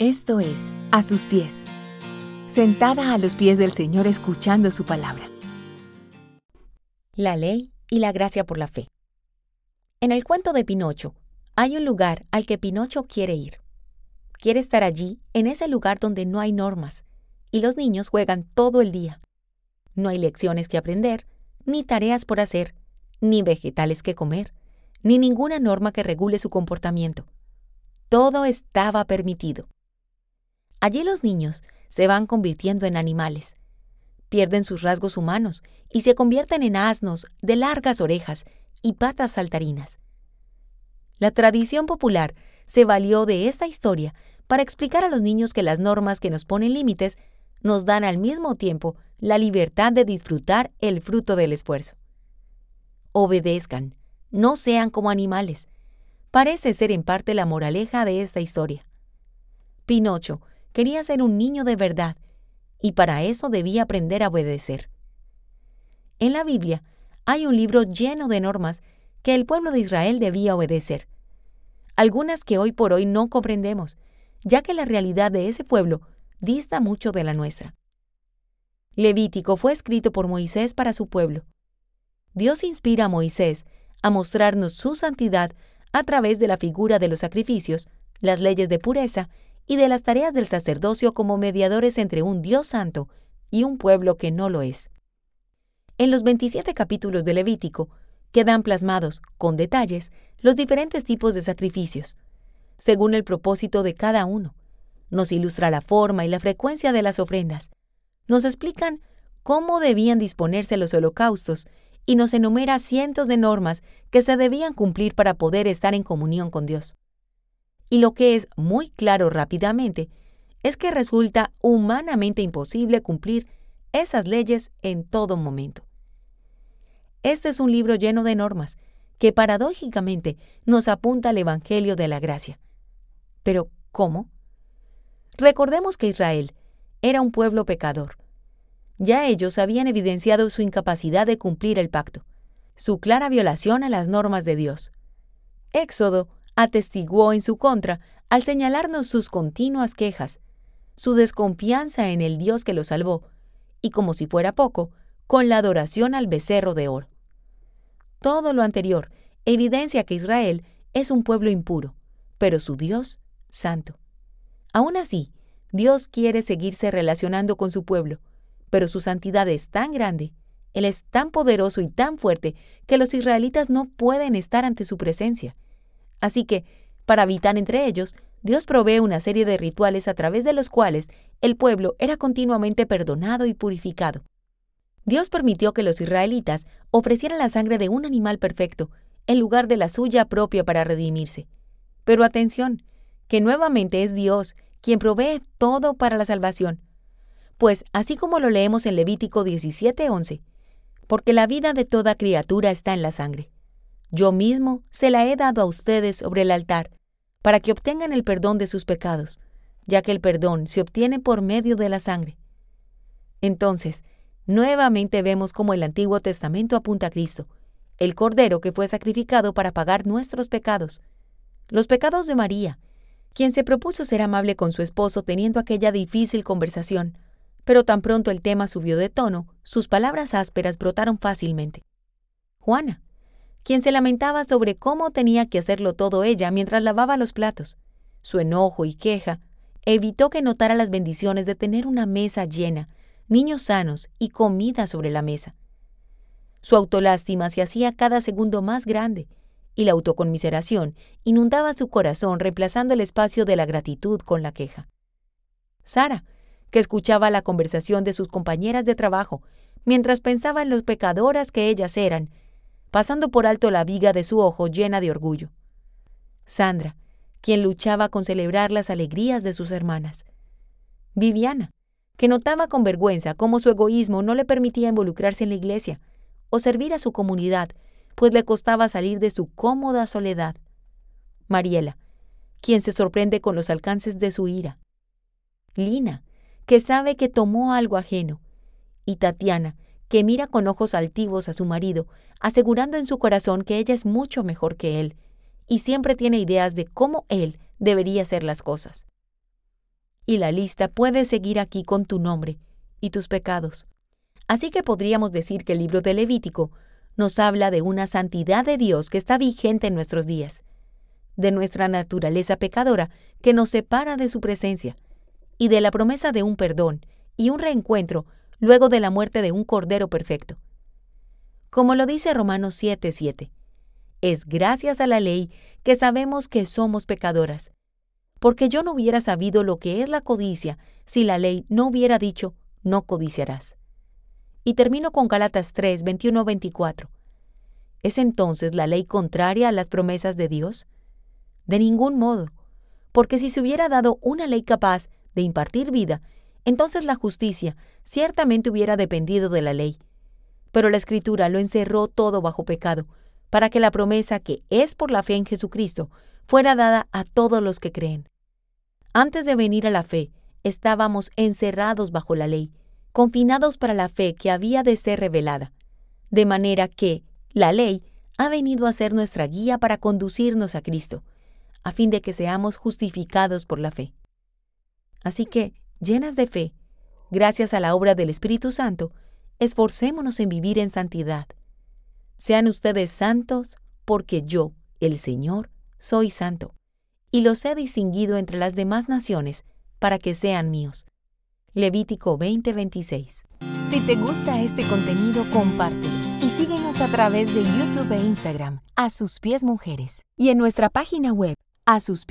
Esto es A sus pies, sentada a los pies del Señor escuchando su palabra. La ley y la gracia por la fe. En el cuento de Pinocho, hay un lugar al que Pinocho quiere ir. Quiere estar allí, en ese lugar donde no hay normas, y los niños juegan todo el día. No hay lecciones que aprender, ni tareas por hacer, ni vegetales que comer, ni ninguna norma que regule su comportamiento. Todo estaba permitido. Allí los niños se van convirtiendo en animales. Pierden sus rasgos humanos y se convierten en asnos de largas orejas y patas saltarinas. La tradición popular se valió de esta historia para explicar a los niños que las normas que nos ponen límites nos dan al mismo tiempo la libertad de disfrutar el fruto del esfuerzo. Obedezcan, no sean como animales. Parece ser en parte la moraleja de esta historia. Pinocho quería ser un niño de verdad, y para eso debía aprender a obedecer. En la Biblia hay un libro lleno de normas que el pueblo de Israel debía obedecer, algunas que hoy por hoy no comprendemos, ya que la realidad de ese pueblo dista mucho de la nuestra. Levítico fue escrito por Moisés para su pueblo. Dios inspira a Moisés a mostrarnos su santidad a través de la figura de los sacrificios, las leyes de pureza y de las tareas del sacerdocio como mediadores entre un Dios santo y un pueblo que no lo es. En los 27 capítulos de Levítico quedan plasmados, con detalles, los diferentes tipos de sacrificios, según el propósito de cada uno. Nos ilustra la forma y la frecuencia de las ofrendas. Nos explican cómo debían disponerse los holocaustos y nos enumera cientos de normas que se debían cumplir para poder estar en comunión con Dios. Y lo que es muy claro rápidamente es que resulta humanamente imposible cumplir esas leyes en todo momento. Este es un libro lleno de normas que paradójicamente nos apunta al Evangelio de la Gracia. Pero, ¿cómo? Recordemos que Israel era un pueblo pecador. Ya ellos habían evidenciado su incapacidad de cumplir el pacto, su clara violación a las normas de Dios. Éxodo atestiguó en su contra al señalarnos sus continuas quejas, su desconfianza en el Dios que lo salvó, y como si fuera poco, con la adoración al becerro de oro. Todo lo anterior evidencia que Israel es un pueblo impuro, pero su Dios santo. Aún así, Dios quiere seguirse relacionando con su pueblo, pero su santidad es tan grande, Él es tan poderoso y tan fuerte que los israelitas no pueden estar ante su presencia. Así que, para habitar entre ellos, Dios provee una serie de rituales a través de los cuales el pueblo era continuamente perdonado y purificado. Dios permitió que los israelitas ofrecieran la sangre de un animal perfecto en lugar de la suya propia para redimirse. Pero atención, que nuevamente es Dios quien provee todo para la salvación. Pues así como lo leemos en Levítico 17:11, porque la vida de toda criatura está en la sangre. Yo mismo se la he dado a ustedes sobre el altar, para que obtengan el perdón de sus pecados, ya que el perdón se obtiene por medio de la sangre. Entonces, nuevamente vemos cómo el Antiguo Testamento apunta a Cristo, el Cordero que fue sacrificado para pagar nuestros pecados, los pecados de María, quien se propuso ser amable con su esposo teniendo aquella difícil conversación, pero tan pronto el tema subió de tono, sus palabras ásperas brotaron fácilmente. Juana, quien se lamentaba sobre cómo tenía que hacerlo todo ella mientras lavaba los platos. Su enojo y queja evitó que notara las bendiciones de tener una mesa llena, niños sanos y comida sobre la mesa. Su autolástima se hacía cada segundo más grande, y la autoconmiseración inundaba su corazón reemplazando el espacio de la gratitud con la queja. Sara, que escuchaba la conversación de sus compañeras de trabajo, mientras pensaba en lo pecadoras que ellas eran, pasando por alto la viga de su ojo llena de orgullo. Sandra, quien luchaba con celebrar las alegrías de sus hermanas. Viviana, que notaba con vergüenza cómo su egoísmo no le permitía involucrarse en la iglesia o servir a su comunidad, pues le costaba salir de su cómoda soledad. Mariela, quien se sorprende con los alcances de su ira. Lina, que sabe que tomó algo ajeno. Y Tatiana, que mira con ojos altivos a su marido, asegurando en su corazón que ella es mucho mejor que él, y siempre tiene ideas de cómo él debería hacer las cosas. Y la lista puede seguir aquí con tu nombre y tus pecados. Así que podríamos decir que el libro de Levítico nos habla de una santidad de Dios que está vigente en nuestros días, de nuestra naturaleza pecadora que nos separa de su presencia, y de la promesa de un perdón y un reencuentro luego de la muerte de un Cordero perfecto. Como lo dice Romanos 7:7, es gracias a la ley que sabemos que somos pecadoras, porque yo no hubiera sabido lo que es la codicia si la ley no hubiera dicho, no codiciarás. Y termino con Galatas 3, 21, 24. ¿Es entonces la ley contraria a las promesas de Dios? De ningún modo, porque si se hubiera dado una ley capaz de impartir vida, entonces la justicia ciertamente hubiera dependido de la ley. Pero la Escritura lo encerró todo bajo pecado, para que la promesa que es por la fe en Jesucristo fuera dada a todos los que creen. Antes de venir a la fe, estábamos encerrados bajo la ley, confinados para la fe que había de ser revelada, de manera que la ley ha venido a ser nuestra guía para conducirnos a Cristo, a fin de que seamos justificados por la fe. Así que, llenas de fe, gracias a la obra del Espíritu Santo, esforcémonos en vivir en santidad. Sean ustedes santos, porque yo, el Señor, soy santo, y los he distinguido entre las demás naciones para que sean míos. Levítico 20:26. Si te gusta este contenido, compártelo y síguenos a través de YouTube e Instagram, a sus pies mujeres, y en nuestra página web, a sus.